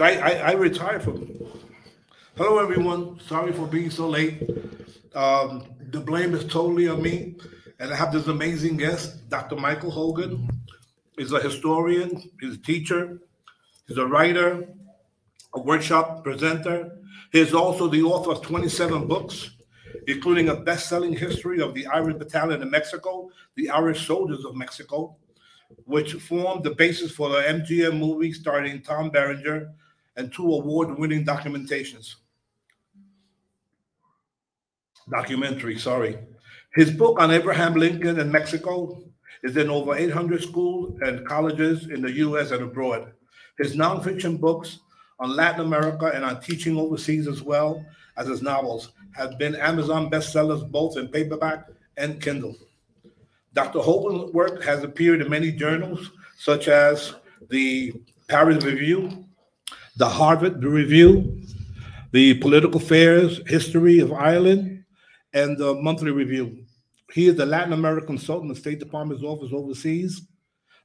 I, I, I retired from. Hello, everyone. Sorry for being so late. Um, the blame is totally on me. And I have this amazing guest, Dr. Michael Hogan. He's a historian, he's a teacher, he's a writer, a workshop presenter. He's also the author of 27 books, including a best selling history of the Irish Battalion in Mexico, the Irish Soldiers of Mexico, which formed the basis for the MGM movie starring Tom Berenger and two award-winning documentations. Documentary, sorry. His book on Abraham Lincoln and Mexico is in over 800 schools and colleges in the U.S. and abroad. His nonfiction books on Latin America and on teaching overseas, as well as his novels, have been Amazon bestsellers both in paperback and Kindle. Dr. Hogan's work has appeared in many journals, such as the Paris Review, the Harvard Review, the Political Affairs History of Ireland, and the Monthly Review. He is the Latin American consultant in the State Department's office overseas.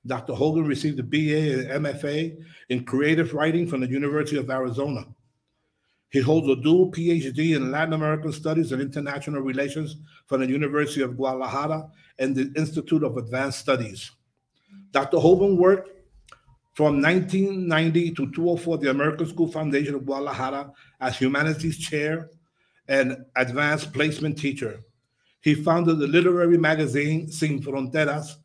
Dr. Hogan received a BA and MFA in creative writing from the University of Arizona. He holds a dual PhD in Latin American Studies and International Relations from the University of Guadalajara and the Institute of Advanced Studies. Dr. Hogan worked from 1990 to 2004, the American School Foundation of Guadalajara as Humanities Chair and Advanced Placement Teacher. He founded the literary magazine Sin Fronteras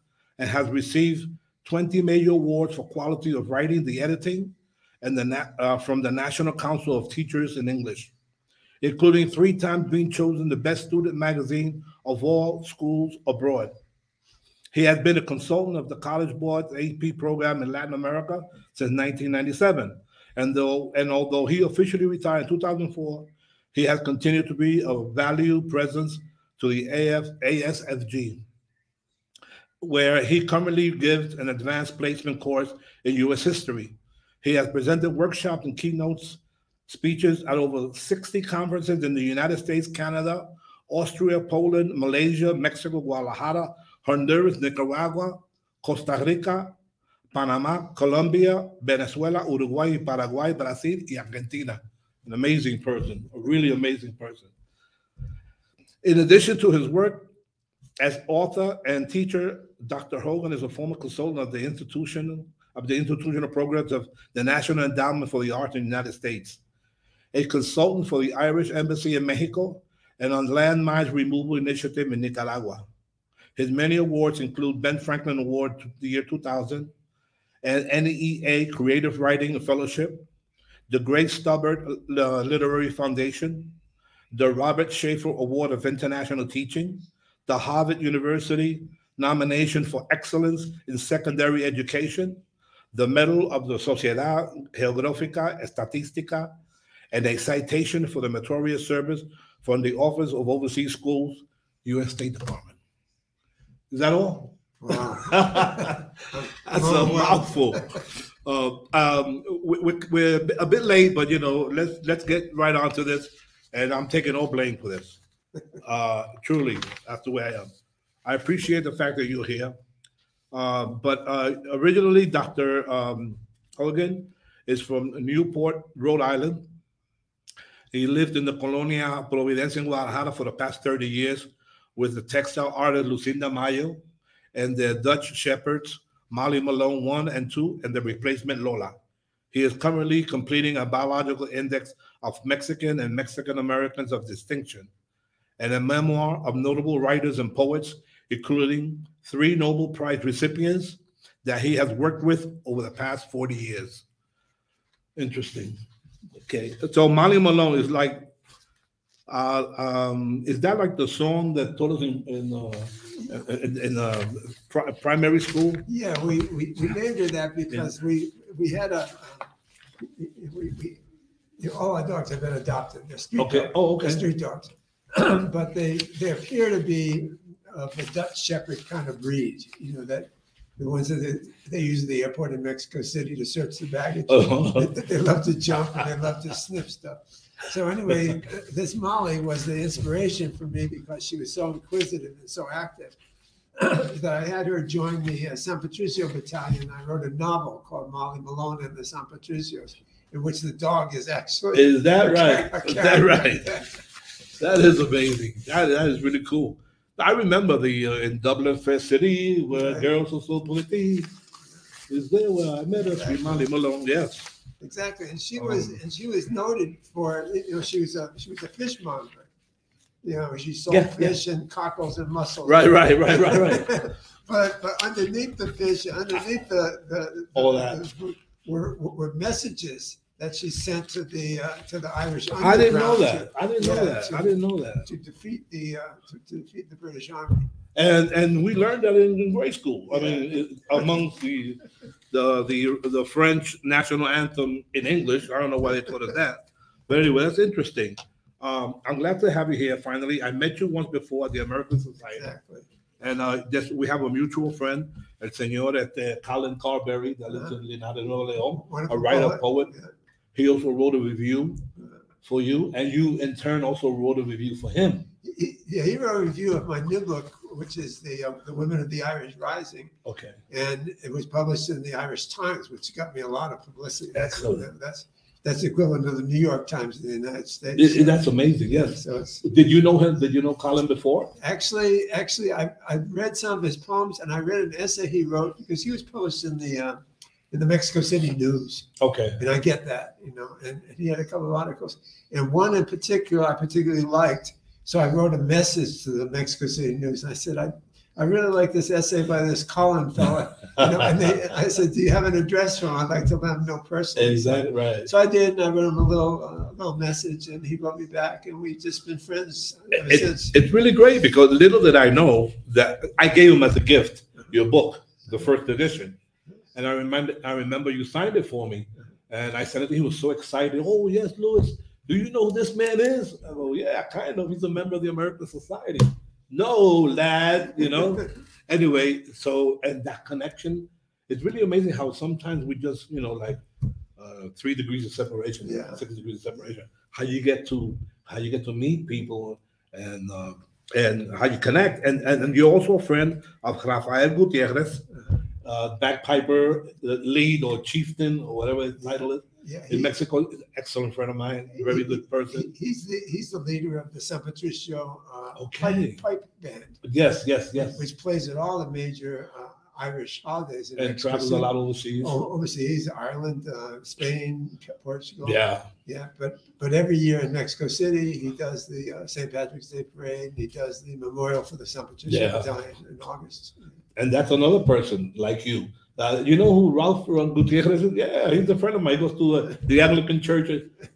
and has received 20 major awards for quality of writing, the editing, and the uh, from the National Council of Teachers in English, including three times being chosen the best student magazine of all schools abroad. He has been a consultant of the College Board's AP program in Latin America since 1997. And though and although he officially retired in 2004, he has continued to be a valued presence to the AF, ASFG, where he currently gives an advanced placement course in U.S. history. He has presented workshops and keynotes, speeches at over 60 conferences in the United States, Canada, Austria, Poland, Malaysia, Mexico, Guadalajara, Honduras, Nicaragua, Costa Rica, Panama, Colombia, Venezuela, Uruguay, Paraguay, Brazil, and Argentina. An amazing person, a really amazing person. In addition to his work as author and teacher, Dr. Hogan is a former consultant of the institution of the institutional programs of the National Endowment for the Arts in the United States, a consultant for the Irish Embassy in Mexico, and on landmine removal initiative in Nicaragua. His many awards include Ben Franklin Award the year 2000, and NEA Creative Writing Fellowship, the Grace Stubbard uh, Literary Foundation, the Robert Schaefer Award of International Teaching, the Harvard University nomination for excellence in secondary education, the Medal of the Sociedad Geográfica Estadística, and a citation for the meritorious service from the Office of Overseas Schools, U.S. State Department. Is that all? Wow. That's a mouthful. Uh, um, we, are a bit late, but you know, let's let's get right on to this. and I'm taking no blame for this. Uh, truly, that's the way I am. I appreciate the fact that you're here. Uh, but uh, originally, Dr. Um, Hogan is from Newport, Rhode Island. He lived in the Colonia Providencia in Guadalajara for the past 30 years with the textile artist Lucinda Mayo and the Dutch shepherds Molly Malone 1 and 2 and the replacement Lola. He is currently completing a biological index of Mexican and Mexican Americans of distinction and a memoir of notable writers and poets, including three Nobel Prize recipients that he has worked with over the past 40 years. Interesting. Okay, so Molly Malone is like, uh, um, is that like the song that told us in in, uh, in, in uh, pri- primary school? Yeah, we, we, we named her that because we, we had a, we, we, know, all our dogs have been adopted. They're street Okay. dogs. Oh, okay. They're street dogs. But they, they appear to be of a Dutch Shepherd kind of breed, you know, that, the ones that they, they use at the airport in Mexico City to search the baggage. Uh-huh. They they love to jump and they love to sniff stuff. So anyway, this Molly was the inspiration for me because she was so inquisitive and so active that I had her join the uh, San Patricio Battalion. I wrote a novel called Molly Malone and the San Patricios, in which the dog is actually. Is that right? Is that right? That is amazing. That, that is really cool. I remember the uh, in Dublin Fair City where Right. girls are so pretty. Is there where I met her? Sweet Molly Malone. Yes. Exactly, and she was, Um, and she was noted for, you know, she was a, she was a fishmonger. You know, she sold Yeah, yeah. fish and cockles and mussels. Right, right, right, right, right. But, but underneath the fish, underneath the, the. All that. Were, were messages that she sent to the, uh, to the Irish. Army. I didn't know that. I didn't know Yeah, that. to- I didn't know that. To to defeat the, uh, to to defeat the British Army. And and we learned that in, grade school. I mean, it, amongst the the the the French national anthem in English. I don't know why they taught us that, but anyway, that's interesting. Um, I'm glad to have you here. Finally, I met you once before at the American Society, Exactly. and uh, just we have a mutual friend, el señor este, Colin Carberry, that lives in Linares, Nuevo León, a writer poet. Yeah. He also wrote a review for you, and you in turn also wrote a review for him. He- Yeah, he wrote a review of my new book, which is the, uh, the Women of the Irish Rising. Okay. And it was published in the Irish Times, which got me a lot of publicity. That's, Excellent. that's, that's equivalent to the New York Times in the United States. It- it- that's amazing. Yes. So it's, Did you know him? Did you know Colin before? actually, actually, I, I read some of his poems and I read an essay he wrote because he was published in the, uh, in the Mexico City News. Okay. And I get that, you know, and, and he had a couple of articles. And one in particular I particularly liked. So I wrote a message to the Mexico City News. And I said, I, I really like this essay by this Colin fella. You know, and they, I said, Do you have an address for him? I'd like to let him know personally. Exactly right. So I did, and I wrote him a little, uh, little message, and he wrote me back, and we've just been friends ever It- since. it's really great because little did I know that I gave him as a gift your book, the first edition, and I remember I remember you signed it for me, and I said it. He was so excited. Oh yes, Louis, do you know who this man is? I go, yeah, kind of. He's a member of the American Society. No, lad, you know. anyway, so and that connection, it's really amazing how sometimes we just, you know, like uh, three degrees of separation, Yeah. six degrees of separation. How you get to how you get to meet people and uh, and how you connect. And, and and you're also a friend of Rafael Gutierrez, uh, bagpiper, the lead or chieftain or whatever his title is yeah, in he- Mexico. Excellent friend of mine, very good person. he- he's the he's the leader of the San Patricio uh, Okay. pipe, pipe band. Yes, yes, yes. which plays at all the major uh, Irish holidays. in And Mexico travels a lot overseas. O- overseas, Ireland, uh, Spain, Portugal. Yeah, yeah. But but every year in Mexico City, he does the uh, St. Patrick's Day parade. He does the memorial for the San Patricio Yeah. Battalion in August. And that's another person like you. Uh, you know who Ralph Gutierrez is? Yeah, he's a friend of mine. He goes to uh, the Anglican church.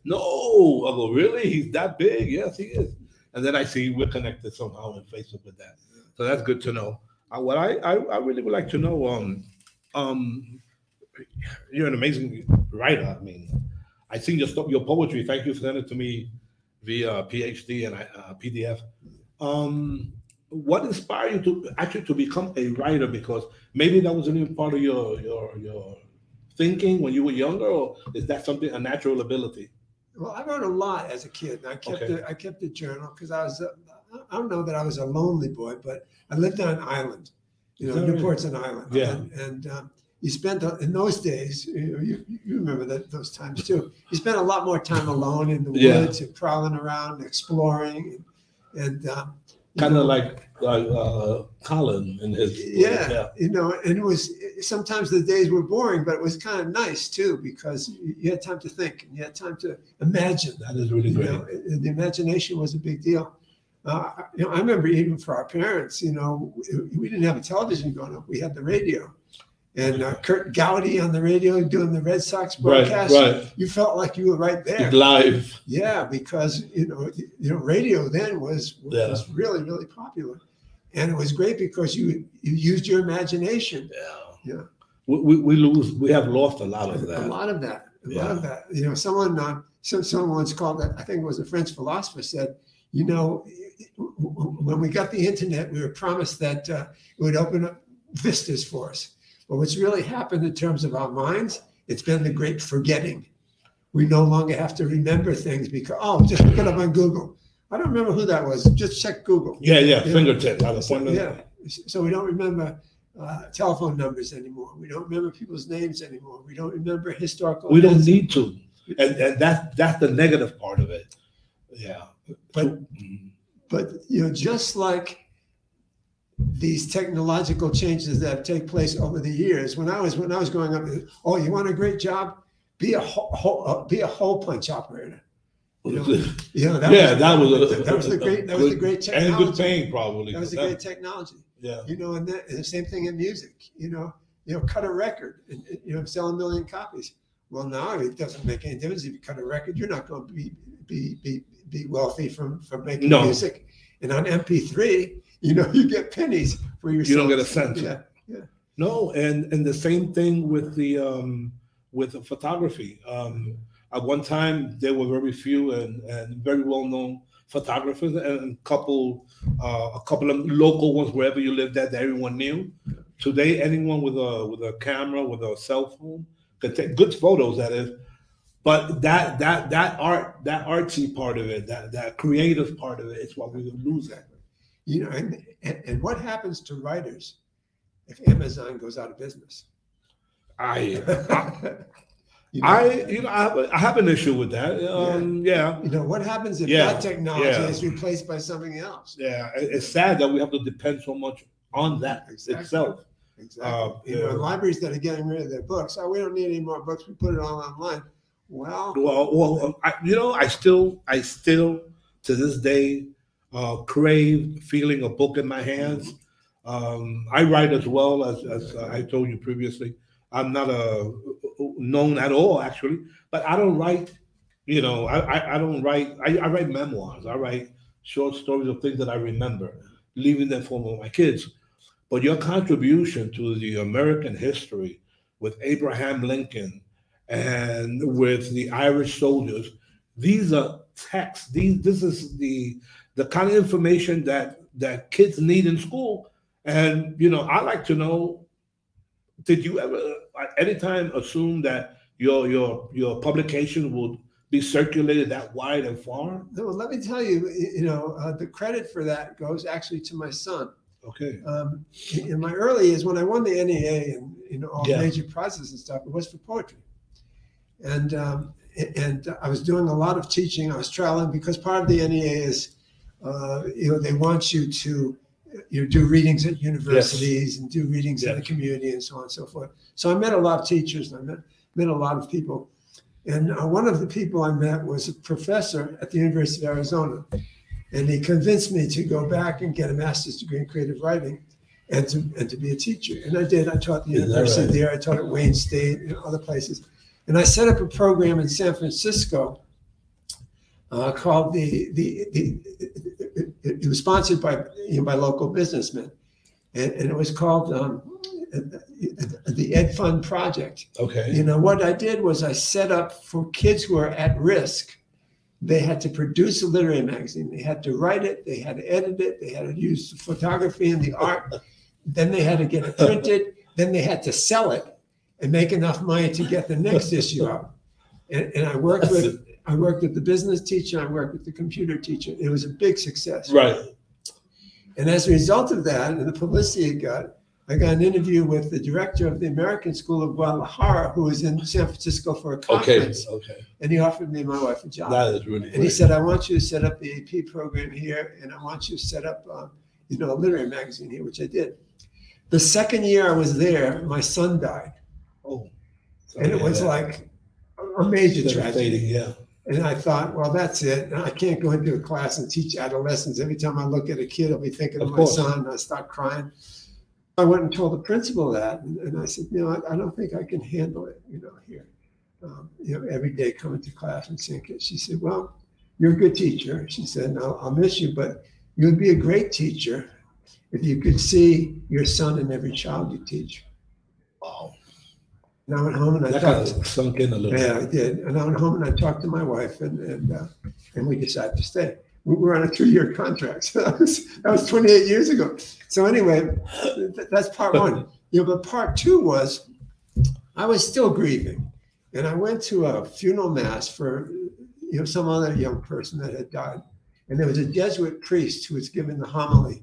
No, I go, really? He's that big? Yes, he is. And then I see we're connected somehow in Facebook with that. So that's good to know. Uh, what I, I, I really would like to know, um, um, you're an amazing writer. I mean, I seen your stuff, your poetry. Thank you for sending it to me via PhD and uh, PDF. Um, what inspired you to actually to become a writer? Because maybe that wasn't even part of your your your thinking when you were younger, or is that something a natural ability? Well, I wrote a lot as a kid. and I kept Okay. a, I kept a journal because I was a, I don't know that I was a lonely boy, but I lived on an island. You know, Is that right? Newport's an island. Yeah. And, and um, you spent in those days. You, you, you remember that those times too. You spent a lot more time alone in the Yeah. woods and prowling around, and exploring, and, and um, Kind of like like uh, Colin and his yeah, you know, and it was sometimes the days were boring, but it was kind of nice too because you had time to think and you had time to imagine. That is really great. know, the imagination was a big deal. Uh, you know, I remember even for our parents, you know, we didn't have a television growing up; we had the radio, and uh, Curt Gowdy on the radio doing the Red Sox broadcast. right. right. You felt like you were right there. Live. Yeah, because you know, you know, radio then was Yeah. was really really popular, and it was great because you you used your imagination. Yeah. Yeah. We, we, we lose. We have lost a lot of that. A lot of that, a lot of that. You know, someone uh, some someone once called that. I think it was a French philosopher said, you know, when we got the internet, we were promised that uh, it would open up vistas for us. But what's really happened in terms of our minds, it's been the great forgetting. We no longer have to remember things because oh, just look it up on Google. I don't remember who that was. Just check Google. Yeah, yeah. Yeah. Fingertip. Like a So, pointer. yeah. So we don't remember uh, telephone numbers anymore. We don't remember people's names anymore. We don't remember historical. We don't need to, and and that's that's the negative part of it. Yeah. But but you know, just like these technological changes that have taken place over the years, when I was when I was growing up, oh, you want a great job? Be a hole, hole, uh, be a hole punch operator. You know, you know, that yeah, was, that was a, that was the great that was the good- great and technology. good paying probably. That was the great technology. Yeah. you know, and, that, and the same thing in music, you know, you know, cut a record, and, and, you know, sell a million copies. Well, now it doesn't make any difference if you cut a record. You're not going to be be be, be wealthy from from making No. music. And on MP3, you know, you get pennies for your. You don't get a cent. Yeah, yeah. No, and and the same thing with the um with the photography. Um at one time there were very few and, and very well known photographers and a couple uh, a couple of local ones wherever you lived at that everyone knew. Today anyone with a with a camera, with a cell phone can take good photos that is. But that that that art that artsy part of it, that that creative part of it is what we lose at. You know, and, and what happens to writers if Amazon goes out of business? I I, You know, I you know I have, a, I have an issue with that. Um, yeah. you know, what happens if Yeah, that technology yeah. is replaced by something else? Yeah, it's sad that we have to depend so much on that Exactly. itself. Exactly. Uh, you know, libraries that are getting rid of their books. Oh, we don't need any more books. We put it all online. Well, Well, well, I, you know, I still, I still, to this day, uh, crave feeling a book in my hands. Um, I write as well as, as I told you previously. I'm not a known at all, actually, but I don't write. You know, I, I, I don't write. I, I write memoirs. I write short stories of things that I remember, leaving them for my kids. But your contribution to the American history with Abraham Lincoln and with the Irish soldiers, these are texts. These this is the the kind of information that that kids need in school. And you know, I like to know, did you ever at any time assume that your your your publication would be circulated that wide and far? no, let me tell you, you know, uh, the credit for that goes actually to my son. Okay. Um, in in my early years, when I won the NEA and you know all Yeah. major prizes and stuff, it was for poetry. And um, and I was doing a lot of teaching. I was traveling because part of the NEA is, uh, you know, they want you to you know, do readings at universities and do readings in the community and so on and so forth. So I met a lot of teachers and I met, met a lot of people. And uh, one of the people I met was a professor at the University of Arizona. And he convinced me to go back and get a master's degree in creative writing and to, and to be a teacher. And I did. I taught the university right? there. I taught at Wayne State and other places. And I set up a program in San Francisco uh, called the, the, the, it, it was sponsored by, you know, by local businessmen. And, and it was called um, the Ed Fund Project. Okay. You know, what I did was I set up for kids who are at risk. They had to produce a literary magazine. They had to write it. They had to edit it. They had to use the photography and the art. then they had to get it printed. Then they had to sell it and make enough money to get the next issue out. And, and I worked with I worked with the business teacher, I worked with the computer teacher. It was a big success. Right. And as a result of that, and the publicity it got, I got an interview with the director of the American School of Guadalajara, who was in San Francisco for a conference. Okay. okay. And he offered me and my wife a job. That is really And he said, I want you to set up the AP program here, and I want you to set up, uh, you know, a literary magazine here, which I did. The second year I was there, my son died, Oh. and it was like a- major tragedy. Yeah. And I thought, well, that's it. I can't go into a class and teach adolescents. Every time I look at a kid, I'll be thinking of, Of my course. son. And I start crying. I went and told the principal that, and, and I said, you know, I, I don't think I can handle it, you know, here. Um, you know, every day coming to class and seeing kids. She said, well, you're a good teacher. She said, I'll, I'll miss you, but you would be a great teacher if you could see your son in every child you teach. Wow. And I went home and I That thought, kind of sunk in a little. yeah, I did. And I went home and I talked to my wife and, and, uh, and we decided to stay. We were on a two-year contract. So that was, that was 28 years ago. So anyway, th- that's part one. You know, but part two was I was still grieving. And I went to a funeral mass for, you know, some other young person that had died. And there was a Jesuit priest who was giving the homily.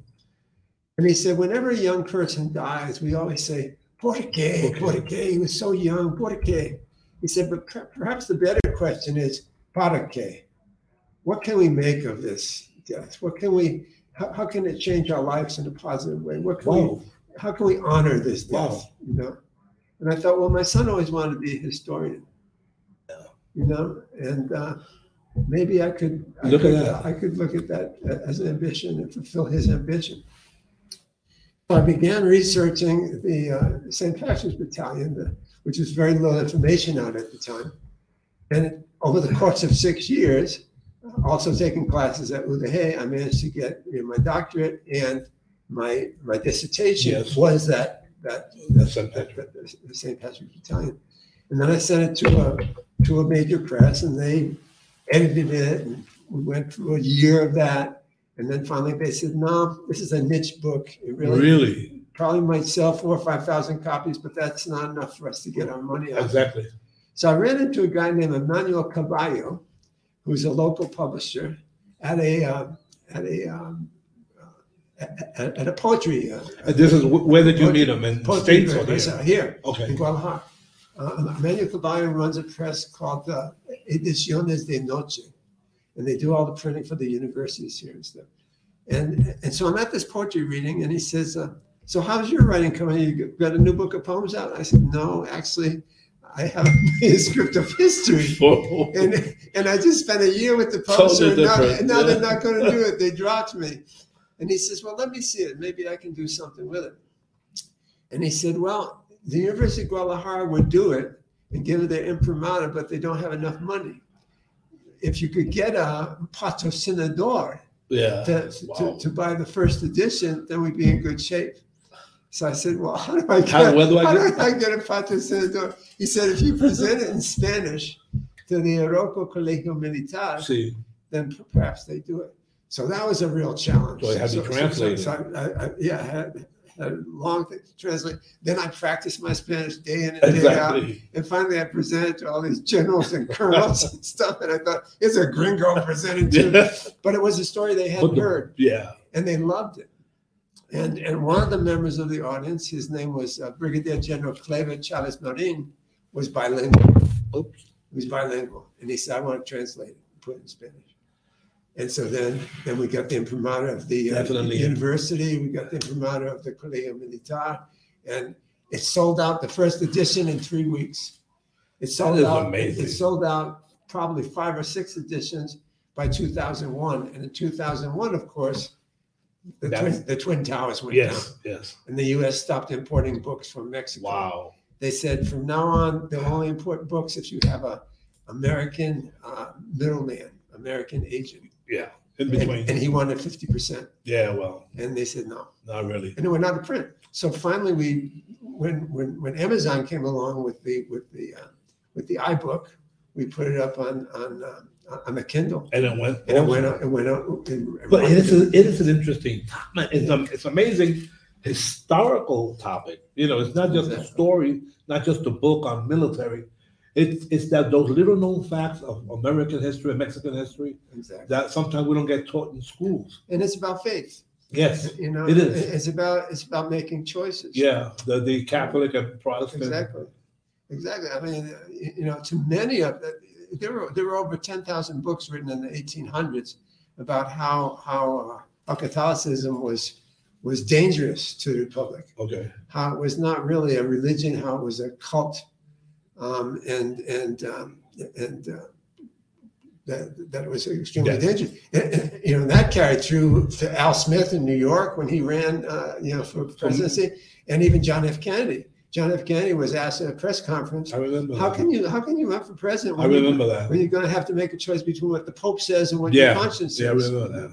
And he said, whenever a young person dies, we always say, Por qué? Por qué? He was so young. Por qué? He said, but per- perhaps the better question is, para qué? What can we make of this death? What can we, how, how can it change our lives in a positive way? What can we, how can we honor this death? You know? And I thought, well, my son always wanted to be a historian. You know, and uh, maybe I could I Look at that. I could look at that as an ambition and fulfill his ambition. So I began researching the uh, St. Patrick's Battalion, which was very little information out at the time. And over the course of six years, also taking classes at UDH, I managed to get you know, my doctorate and my my dissertation Yes. was that that St. Patrick. the St. Patrick's Battalion. And then I sent it to a to a major press, and they edited it, and we went through a year of that. And then finally, they said, "No, this is a niche book. It really, Really? probably might sell four or five thousand copies, but that's not enough for us to get our money out." Exactly. So I ran into a guy named Emmanuel Caballo, who's a local publisher at a uh, at a um, uh, at, at a poetry uh, this is, where did you meet him? In poetry States or here? here in Okay. Guadalajara. Uh, Emmanuel Caballo runs a press called uh, Ediciones de Noche, and they do all the printing for the universities here and stuff. And and so I'm at this poetry reading, and he says, uh, "So how's your writing coming? You got a new book of poems out?" I said, "No, actually, I have a manuscript of history." And, and I just spent a year with the publisher, and now, and now they're not going to do it. They dropped me. And he says, Well, let me see it. Maybe I can do something with it. And he said, Well, the University of Guadalajara would do it and give it their imprimatur, but they don't have enough money. If you could get a patrocinador yeah. to, Wow. to, to buy the first edition, then we'd be in good shape. So I said, Well, how do I get, How- do I how get- do I get a patrocinador? He said, If you present it in Spanish to the Heroico Colegio Militar, See, then perhaps they do it. So that was a real challenge. So to translate so I, I, yeah, I had a long thing to translate. Then I practiced my Spanish day in and day out. And finally, I presented to all these generals and colonels and stuff. And I thought, it's a gringo presenting to. Yeah. But it was a story they hadn't the- heard, Yeah. and they loved it. And and one of the members of the audience, his name was uh, Brigadier General Clever Chavez Marin, was bilingual. Oops. He was bilingual, and he said, "I want to translate it, and put it in Spanish." And so then, then we got the imprimatur of the uh, university. We got the imprimatur of the Colegio Militar, and it sold out the first edition in three weeks. It sold out. amazing. It sold out probably five or six editions by 2001, and in 2001, of course, the twin, the twin towers went down, Yes. Yes. and the U.S. stopped importing books from Mexico Wow. they said from now on they'll only import books if you have a American uh, middleman, American agent, Yeah. In between. and he wanted fifty percent, yeah. Well, and they said no, not really. and it went out of print. So finally, we when when when Amazon came along with the with the uh, with the iBook, we put it up on on uh, on the Kindle, And it went. and it went out. It went out. It, But it is, a, it is an interesting, topic. it's, a, it's amazing historical topic. You know, it's not just a story, not just a book on military. It's it's that those little known facts of American history and Mexican history Exactly. that sometimes we don't get taught in schools. And it's about faith. Yes, You know, It is. It's about it's about making choices. yeah, the the Catholic and Protestant. Exactly. Exactly. I mean, uh, you know, to many of there were there were over ten thousand books written in the eighteen hundreds about how how uh, how Catholicism was was dangerous to the republic. Okay. How it was not really a religion. How it was a cult, um, and and um, and. Uh, that, that was extremely Yeah. dangerous. And- and, you know, that carried through to Al Smith in New York when he ran, uh, you know, for presidency, and even John F. Kennedy. John F. Kennedy was asked at a press conference, I remember. "How that. can you how can you run for president I when, you, that when you're going to have to make a choice between what the Pope says and what Yeah. your conscience Yeah, I remember that.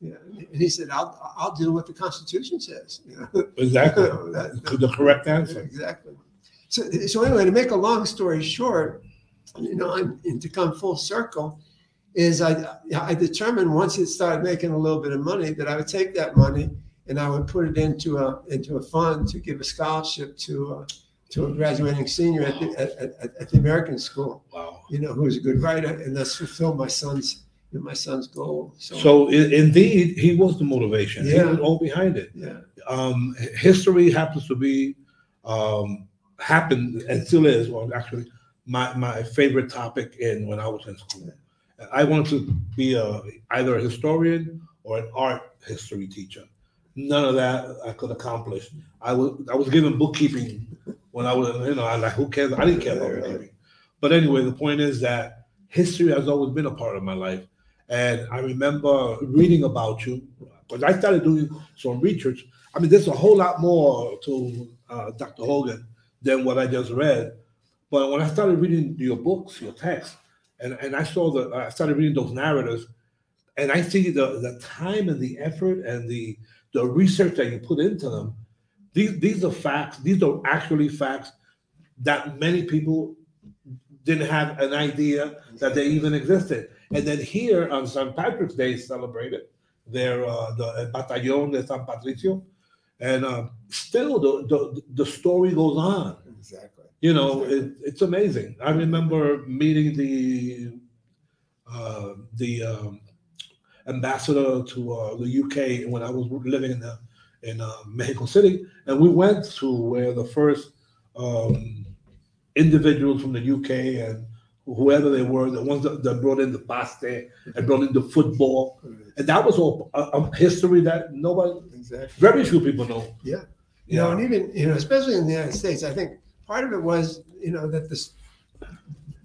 Yeah. And he said, "I'll I'll do what the Constitution says." You know? Exactly. That- the correct answer. Exactly. So, so anyway, to make a long story short, you know, and, and to come full circle, is I I determined once it started making a little bit of money that I would take that money and I would put it into a into a fund to give a scholarship to a, to a graduating senior at the at, at, at the American school, Wow. you know, who's a good writer, and that's fulfill my son's my son's goal. So, So indeed, he was the motivation. He Yeah. was all behind it. yeah, Um, history happens to be um, happened and still is. Well, actually, my my favorite topic in when I was in school. I wanted to be a either a historian or an art history teacher. None of that I could accomplish. I was I was given bookkeeping when I was you know I like who cares I didn't care about bookkeeping. But anyway, the point is that history has always been a part of my life, and I remember reading about you because I started doing some research. I mean, there's a whole lot more to uh, Dr. Hogan than what I just read. But when I started reading your books, your texts, and, and I saw the, I started reading those narratives, and I see the, the time and the effort and the, the research that you put into them. These, these are facts. These are actually facts that many people didn't have an idea that they even existed. And then here on St. Patrick's Day celebrated their uh, the Batallón de San Patricio, and um, still the, the the story goes on. exactly. You know, it, it's amazing. I remember meeting the uh, the um, ambassador to uh, the UK when I was living in the, in uh, Mexico City, and we went to where the first um, individuals from the UK and whoever they were, the ones that, that brought in the pasta and brought in the football, and that was all a, a history that nobody, Exactly. very few people know. Yeah. You know, and even, you know, especially in the United States, I think part of it was, you know, that this,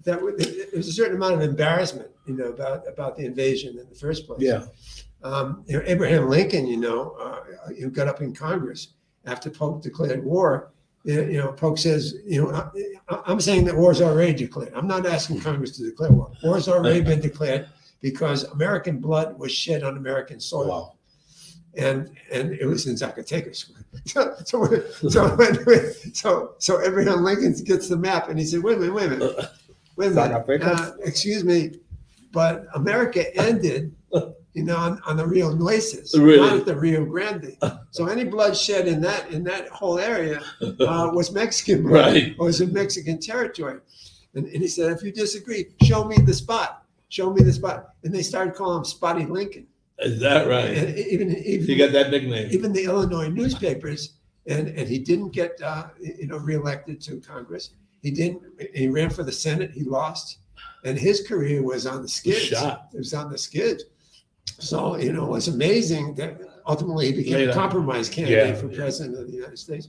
that there was a certain amount of embarrassment, you know, about, about the invasion in the first place. Yeah. Um, you know, Abraham Lincoln, you know, uh, who got up in Congress after Polk declared war, you know, Polk says, you know, I, I'm saying that war's already declared. I'm not asking Congress to declare war. War's already been declared because American blood was shed on American soil Wow. and and it was in Zacatecas. So so so, so, so Abraham Lincoln gets the map and he said, wait a minute, wait a minute, wait a minute, uh, excuse me, but America ended, you know, on, on the Rio Nueces, Really? not at the Rio Grande. So any bloodshed in that in that whole area uh, was Mexican Right. or was in Mexican territory. And, and he said, if you disagree, show me the spot. Show me the spot. And they started calling him Spotty Lincoln. Is that right? And even even You got that nickname. even the Illinois newspapers, and, and he didn't get, uh, you know, reelected to Congress. He didn't, he ran for the Senate, he lost. And his career was on the skids. Shot. It was on the skids. So, you know, it's amazing that ultimately he became Later. a compromise candidate Yeah, for president of the United States.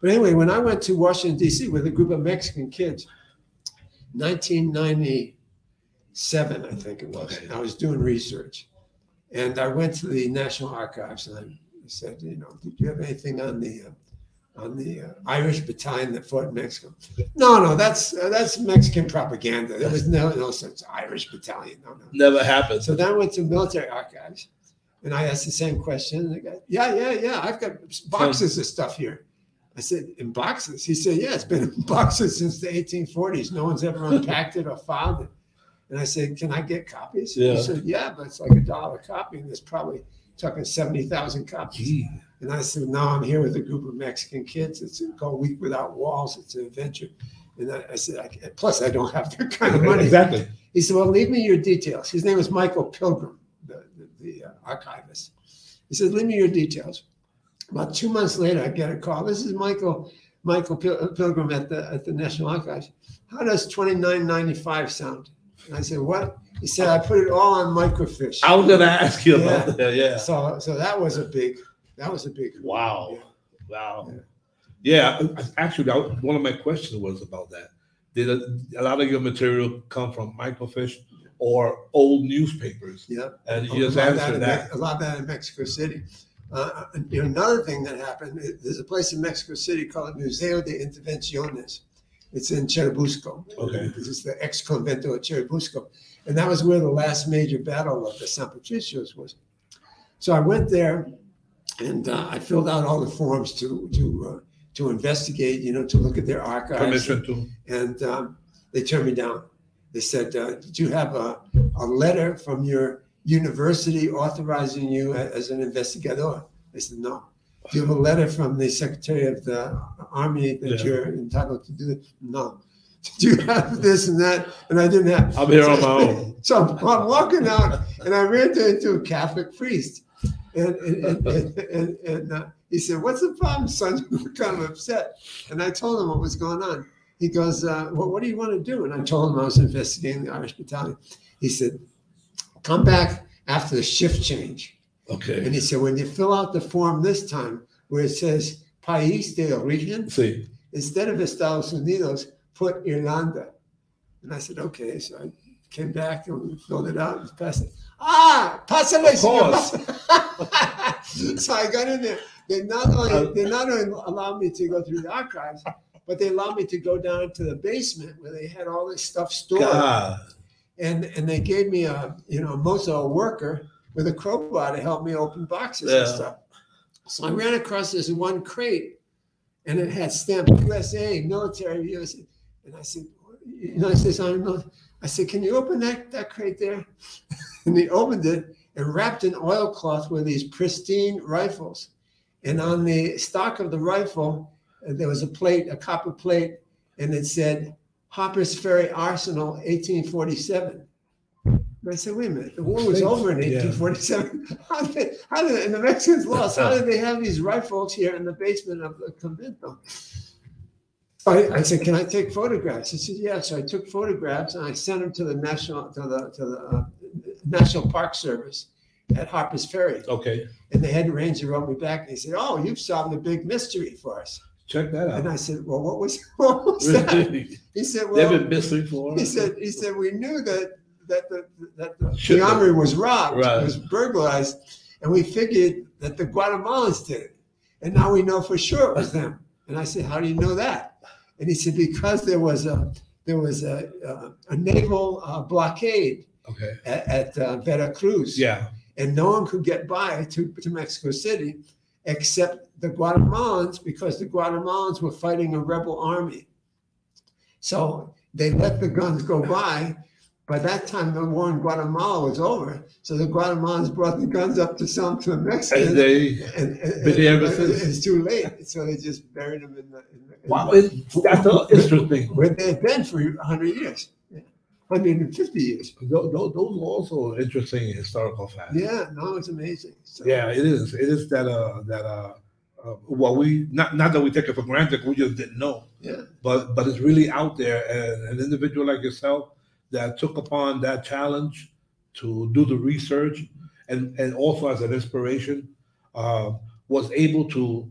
But anyway, when I went to Washington D.C. with a group of Mexican kids, 1997, I think it was, I was doing research. And I went to the National Archives and I said, you know, did you have anything on the uh, on the uh, Irish battalion that fought in Mexico? No, no, that's uh, that's Mexican propaganda. There was no no such Irish battalion. No, no. Never happened. So then I went to military archives and I asked the same question. And the guy, yeah, yeah, yeah, I've got boxes of stuff here. I said, in boxes? He said, yeah, it's been in boxes since the 1840s. No one's ever unpacked it or filed it. And I said, can I get copies? Yeah. He said, yeah, but it's like a dollar a copy. And there's probably talking 70,000 copies. Gee. And I said, no, I'm here with a group of Mexican kids. It's called Week Without Walls. It's an adventure. And I, I said, I, plus I don't have that kind of money. Exactly. He said, well, leave me your details. His name was Michael Pilgrim, the, the, the uh, archivist. He said, leave me your details. About two months later, I get a call. This is Michael Michael Pil- Pilgrim at the at the National Archives. How does twenty nine ninety five sound? And I said, what? He said, I put it all on microfiche. I was gonna ask you about that. Yeah. So so that was a big that was a big Wow. Yeah. Wow. Yeah. Actually, that was- one of my questions was about that. Did a, a lot of your material come from microfiche or old newspapers? Yeah. And A you just lot answered in that. Mex- A lot of that in Mexico City. Uh, you know, another thing that happened, there's a place in Mexico City called Museo de Intervenciones. It's in Churubusco. Okay. This is the ex convento of Churubusco. And that was where the last major battle of the San Patricios was. So I went there and uh, I filled out all the forms to, to, uh, to investigate, you know, to look at their archives Permission to. and um, they turned me down. They said, uh, "Did you have a, a letter from your university authorizing you as an investigador?" I said, "No." Do you have a letter from the Secretary of the Army that Yeah. you're entitled to do it? No. Did you have this and that? And I didn't have. I'm here on my own. So I'm, I'm walking out, and I ran into a Catholic priest, and and and, and, and, uh, he said, "What's the problem, son?" I'm kind of upset, and I told him what was going on. He goes, uh, "Well, what do you want to do?" And I told him I was investigating the Irish Battalion. He said, "Come back after the shift change." Okay. And he said, "When you fill out the form this time, where it says País de Origen, See. instead of Estados Unidos, put Irlanda. And I said, okay. So I came back and filled it out and passed it. Ah, course. so I got in there. They not only they not only allowed me to go through the archives, but they allowed me to go down to the basement where they had all this stuff stored. God. And and they gave me a you know Mozo worker with a crowbar to help me open boxes and stuff. So I ran across this one crate, and it had stamped USA military USA. And I said, you know, I said, I'm not, I said, can you open that that crate there? and he opened it and wrapped in oilcloth with these pristine rifles. And on the stock of the rifle, uh, there was a plate, a copper plate, and it said Harper's Ferry Arsenal, 1847. And I said, wait a minute, the war was over in Yeah. 1847. How did, how did and the Mexicans lost? How did they have these rifles here in the basement of the convento? I, I said, can I take photographs? He said, yeah. So I took photographs and I sent them to the national to the to the uh, National Park Service at Harper's Ferry. Okay. And the head ranger wrote me back and he said, oh, you've solved a big mystery for us. Check that out. And. I said, well, what was what was that? He said, They've well, been missing for. he said, he said, we knew that that the that the, the armory was robbed, Right. was burglarized, and we figured that the Guatemalans did it. And now we know for sure it was them. And I said, how do you know that? And he said, because there was a there was a a, a naval uh, blockade Okay. at, at uh, Veracruz, Yeah. and no one could get by to, to Mexico City except the Guatemalans because the Guatemalans were fighting a rebel army. So they let the guns go by. By that time, the war in Guatemala was over. So the Guatemalans brought the guns up to sell them to the Mexicans. And they. and, and- since. it's too late. So they just buried them in the. In the in Wow. the- that's uh, interesting. where they've been for 100 years, 150 years. Those, those are also interesting historical facts. Yeah, no, it's amazing. So, Yeah, it is. It is that uh that uh, uh well we not not that we take it for granted, we just didn't know. yeah. But but it's really out there and an individual like yourself that took upon that challenge to do the research and and also as an inspiration uh was able to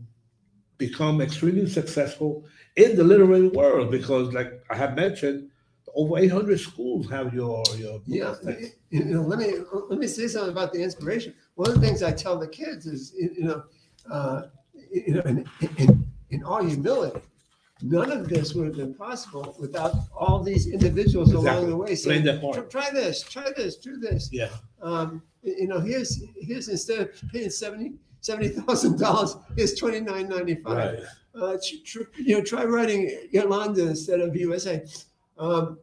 become extremely successful in the literary world because like I have mentioned over 800 schools have your your Yeah, you know, let me let me say something about the inspiration. One of the things I tell the kids is, you know, uh, you know, in, in, in all humility, none of this would have been possible without all these individuals along Exactly. the way saying, that "Try- part. "Try this, try this, do this." Yeah. Um, you know, here's here's instead of paying seventy seventy thousand dollars, here's twenty nine ninety five Right. uh, tr- tr- you know, try writing Irlanda instead of USA. Um,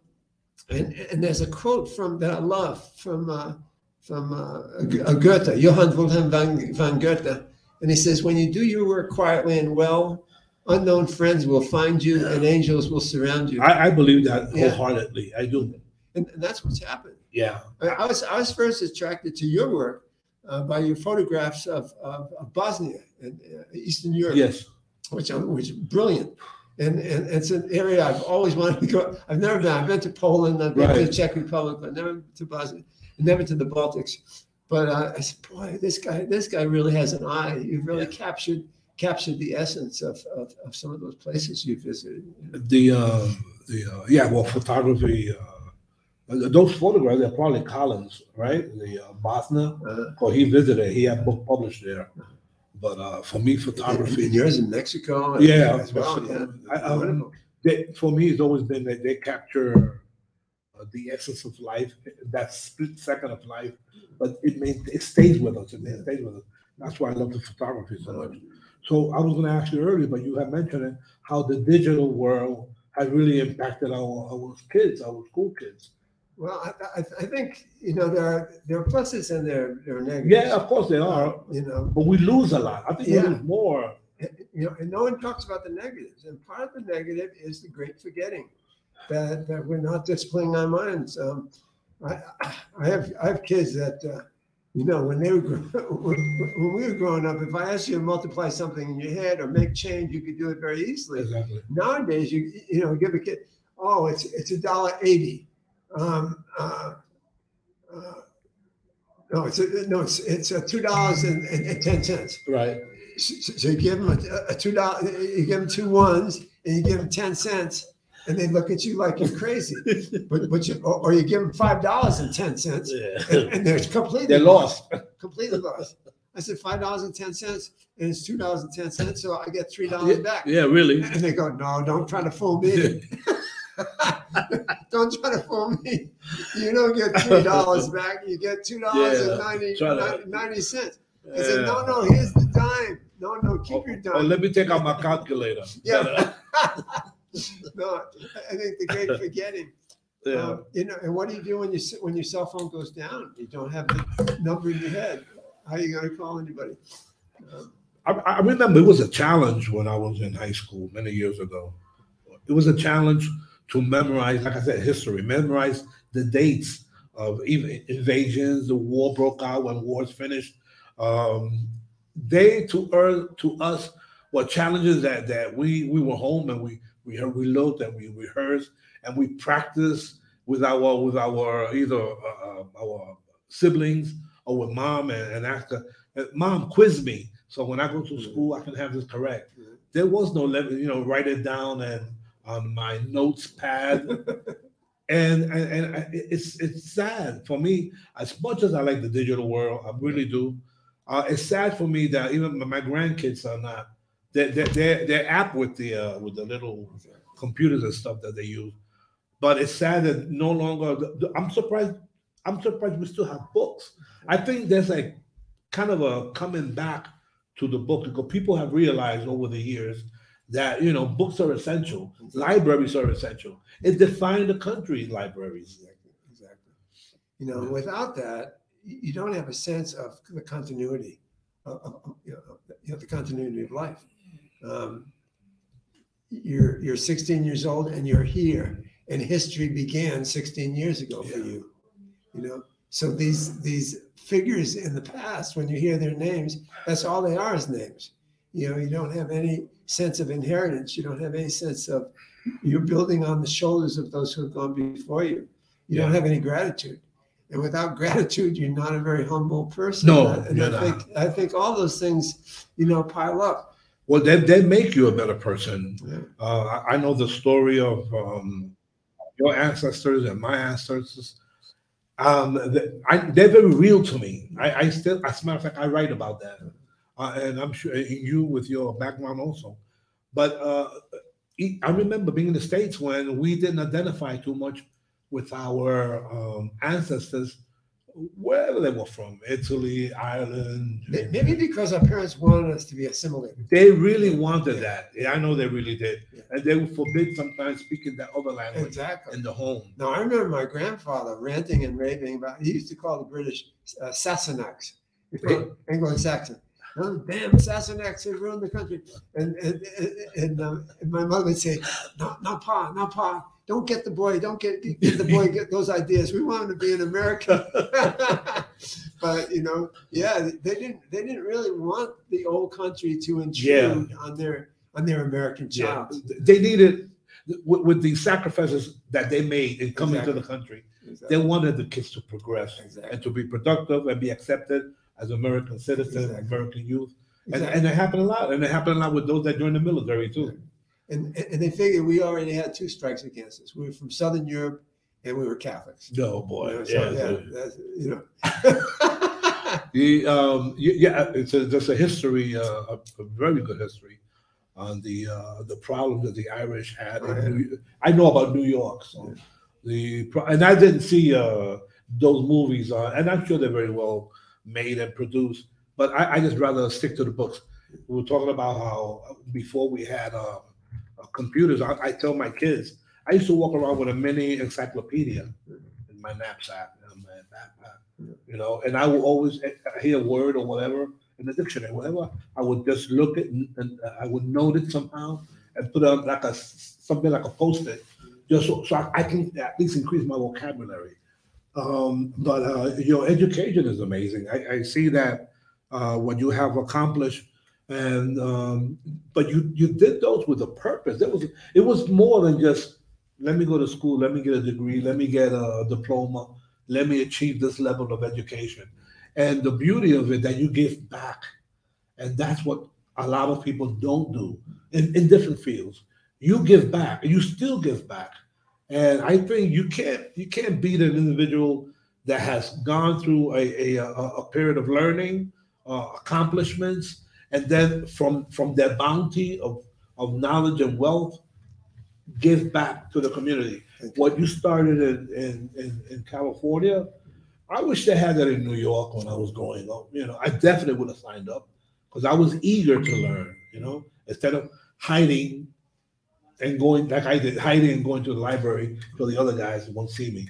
and, and there's a quote from that I love from uh, from uh, G- uh, Goethe, Johann Wilhelm van, van Goethe, and he says, "When you do your work quietly and well, unknown friends will find you and angels will surround you. I, I believe that Yeah. wholeheartedly. I do. And, and that's what's happened. Yeah. I, I was I was first attracted to your work uh, by your photographs of, of, of Bosnia and uh, Eastern Europe, Yes. which are- which brilliant. And, and it's an area I've always wanted to go. I've never been. I've been to Poland. I've been to the Czech Republic, but never to Bosnia. Never to the Baltics. But uh, I said, boy, this guy, this guy really has an eye. You've really captured captured the essence of, of, of some of those places you visited. The uh, the uh, yeah. Well, photography. Uh, those photographs are probably Collins, right? The uh, Bosnia. Uh, Well, he visited. He had book published there. But uh, for me, photography. and yours in Mexico. Yeah, as well. Yeah. I- I- they, for me, it's always been that they capture uh, the essence of life, that split second of life, but it may, it stays with us. It stays with us. That's why I love the photography so much. So I was going to ask you earlier, but you have mentioned it, how the digital world has really impacted our, our kids, our school kids. Well, I, I, I think you know there are there are pluses and there there are negatives. Yeah, of course there are, You know, but we lose a lot. I think Yeah. we lose more. you know, and no one talks about the negatives. And part of the negative is the great forgetting that that we're not disciplining our minds. Um, I I have I have kids that uh, you know when they were when we were growing up, if I asked you to multiply something in your head or make change, you could do it very easily. Exactly. Nowadays, you you know give a kid, oh, it's it's a dollar eighty. Um, uh, uh, no, it's a, no, it's it's a two dollars and ten cents. Right. So, so you give them a, a two dollar, you give them two ones, and you give them ten cents, and they look at you like you're crazy. But but you or, you give them five dollars and ten cents, Yeah. and, and they're completely They're lost. completely lost. I said five dollars and ten cents, and it's two dollars and ten cents, so I get three dollars back. Yeah, really. And they go, no, don't try to fool me. don't try to fool me. You don't get three dollars back. You get two dollars and Yeah, 90, try to- 90 90 cents. I said, no, no, here's the dime. No, no, keep oh, your Oh, dime. let me take out my calculator. Yeah. no, I think the great forgetting. Yeah. Um, you know, and what do you do when you s- when your cell phone goes down? You don't have the number in your head. How are you going to call anybody? Um, I, I remember it was a challenge when I was in high school many years ago. It was a challenge to memorize, like I said, history, memorize the dates of even invasions, the war broke out when wars finished. Um, they to er, to us were challenges that that we we were home and we we we looked and we rehearse, and we practice with our with our either uh, uh, our siblings or with mom and, and her, uh, mom quiz me so when I go to school I can have this correct. Mhm. There was no you know, write it down and on my notes pad. and and, and it's it's sad for me as much as I like the digital world, I really do. Uh, it's sad for me that even my grandkids are not. They're, they're, they're app with the uh, with the little computers and stuff that they use, but it's sad that no longer. I'm surprised. I'm surprised we still have books. I think there's like kind of a coming back to the book because people have realized over the years that you know books are essential, libraries are essential. It defined the country, libraries. Exactly, exactly. You know, without that, you don't have a sense of the continuity, of, of- of, you, know, you know, the continuity of life. Um, you're you're 16 years old and you're here, and history began 16 years ago for you. You know, so these these figures in the past, when you hear their names, that's all they are is names. You know, you don't have any sense of inheritance. You don't have any sense of you're building on the shoulders of those who have gone before you. You don't have any gratitude. And without gratitude, you're not a very humble person. No, and you're I think I think all those things, you know, pile up. Well, they, they make you a better person. Yeah. Uh, I, I know the story of um, your ancestors and my ancestors. Um, the, I, they're very real to me. I, I still, as a matter of fact, I write about that, uh, and I'm sure and you with your background also. But uh, I remember being in the states when we didn't identify too much with our um, ancestors, wherever they were from, Italy, Ireland. Maybe because our parents wanted us to be assimilated. They really wanted that. Yeah, I know they really did. Yeah. And they would forbid sometimes speaking that other language Exactly. in the home. Now I remember my grandfather ranting and raving about. He used to call the British uh, Sassenachs, Anglo-Saxon. oh, damn, Sassenachs have ruined the country. And and, and, and, uh, my mother would say, no, no, pa, no, pa, don't get the boy, don't get, get the boy, get those ideas. We want him to be an American. but you know, yeah, they didn't, they didn't really want the old country to intrude on their, on their American Yeah, child. they needed with, with the sacrifices that they made in coming to the country. They wanted the kids to progress Exactly. and to be productive and be accepted as American citizens, Exactly. American youth. And, Exactly. and it happened a lot. And it happened a lot with those that joined the military too. And, and they figured we already had two strikes against us. We were from Southern Europe and we were Catholics. No You boy. know, so, yeah. yeah, that's, you know. The um yeah, it's a, just a history, uh, a, a very good history on the uh, the problems that the Irish had. Oh, in. New, I know about New York, so the and I didn't see uh, those movies, uh, and I'm sure they're very well made and produced. But I, I just rather stick to the books. We were talking about how before we had uh, computers, I, I tell my kids I used to walk around with a mini encyclopedia in my knapsack, in my backpack you know, and I would always eh, hear a word or whatever in the dictionary, whatever. I would just look at and, and I would note it somehow and put on like a something like a post-it, just so, so I, I can at least increase my vocabulary. Um, but uh, your education is amazing. I, I see that uh, what you have accomplished, and um, but you you did those with a purpose. It was it was more than just let me go to school, let me get a degree, let me get a diploma let me achieve this level of education. And the beauty of it that you give back. And that's what a lot of people don't do in, in different fields. You give back, you still give back. And I think you can't you can't beat an individual that has gone through a, a, a, a period of learning, uh, accomplishments, and then from from their bounty of, of knowledge and wealth, give back to the community what you started in, in, in, in California, I wish they had that in New York when I was growing up. You know, I definitely would have signed up because I was eager to learn, you know, instead of hiding and going like I did, hiding and going to the library so the other guys won't see me.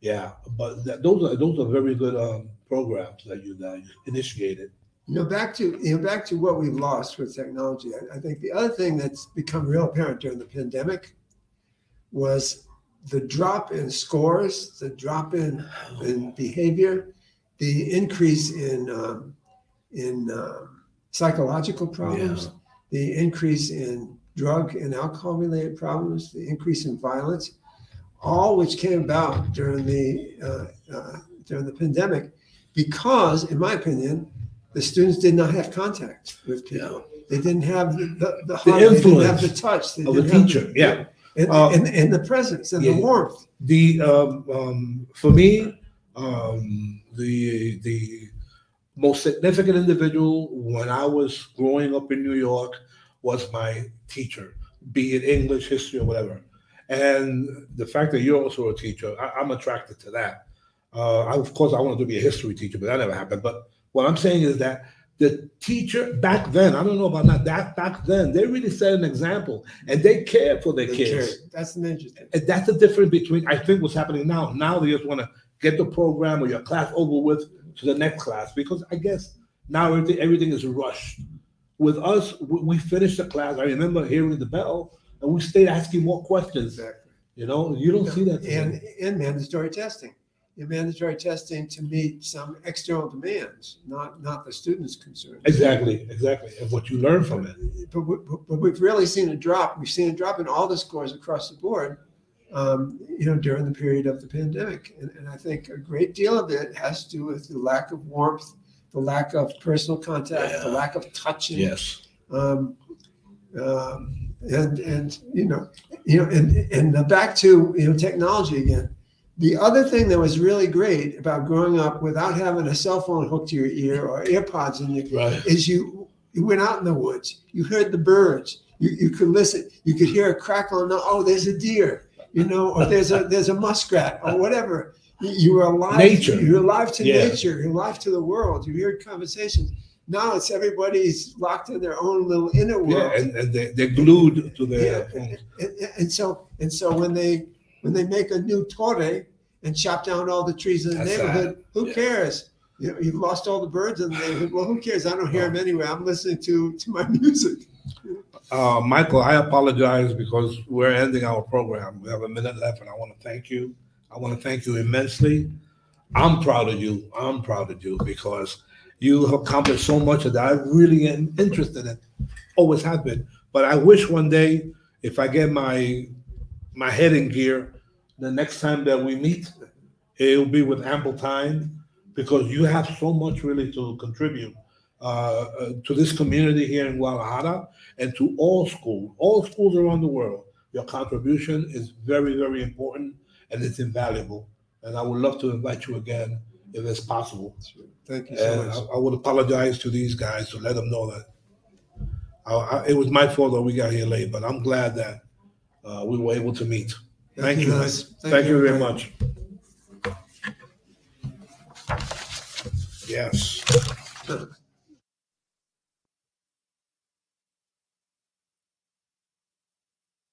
Yeah, but that, those are those are very good um, programs that you that you initiated. You know, back to you know, back to what we've lost with technology. I, I think the other thing that's become real apparent during the pandemic was the drop in scores, the drop in in behavior, the increase in um, in um, psychological problems, the increase in drug and alcohol related problems, the increase in violence, all which came about during the uh, uh, during the pandemic, because, in my opinion, the students did not have contact with people. They didn't have the the, the, heart, they didn't have the influence touch they of the didn't have teacher, yeah. and, Uh, and, and the presence and yeah. the warmth. the um, um, for me um, the the most significant individual when I was growing up in New York was my teacher, be it English, history, or whatever. And the fact that you're also a teacher, I, I'm attracted to that. Uh, I, of course, I wanted to be a history teacher, but that never happened. But what I'm saying is that the teacher back then, I don't know about now, that back then, they really set an example and they cared for their They kids. cared. That's the major thing. And that's the difference between I think what's happening now. Now they just want to get the program or your class over with to the next class because I guess now everything everything is rushed. With us, we, we finished the class. I remember hearing the bell, and we stayed asking more questions. Exactly. You know, you don't see that. And and mandatory testing. And mandatory testing to meet some external demands, not not the students' concerns. exactly, exactly, and what you learn from it. But, we, but we've really seen a drop. We've seen a drop in all the scores across the board, um, you know, during the period of the pandemic. And, and I think a great deal of it has to do with the lack of warmth, the lack of personal contact, the lack of touching. Yes. Um, um, and and you know, you know, and and back to you know technology again. The other thing that was really great about growing up without having a cell phone hooked to your ear or AirPods in your Right. is you you went out in the woods, you heard the birds, you, you could listen, you could hear a crackle and oh, there's a deer, you know, or there's a there's a muskrat or whatever. You, you were alive. Nature. You're alive to Yeah. nature. You're alive to the world. You hear conversations. Now it's everybody's locked in their own little inner world. Yeah, and, and they, they're glued to their Yeah, phones. and, and- and so and so when they when they make a new torre and chop down all the trees in the That's neighborhood, who Yeah. cares? you know, you've lost all the birds and they, well, who cares? I don't hear them anyway. I'm listening to, to my music. Uh, Michael, I apologize because we're ending our program. We have a minute left, and I want to thank you. I want to thank you immensely. I'm proud of you. I'm proud of you because you have accomplished so much that I really am interested in. Always have been. But I wish one day, if I get my my head in gear, the next time that we meet, it'll be with ample time because you have so much really to contribute uh, uh, to this community here in Guadalajara and to all schools, all schools around the world. Your contribution is very, very important and it's invaluable. And I would love to invite you again if it's possible. Thank you so And I, much. I would apologize to these guys to let them know that I, I, it was my fault that we got here late, but I'm glad that uh, we were able to meet. Thank you. guys. Thank you very much. Yes.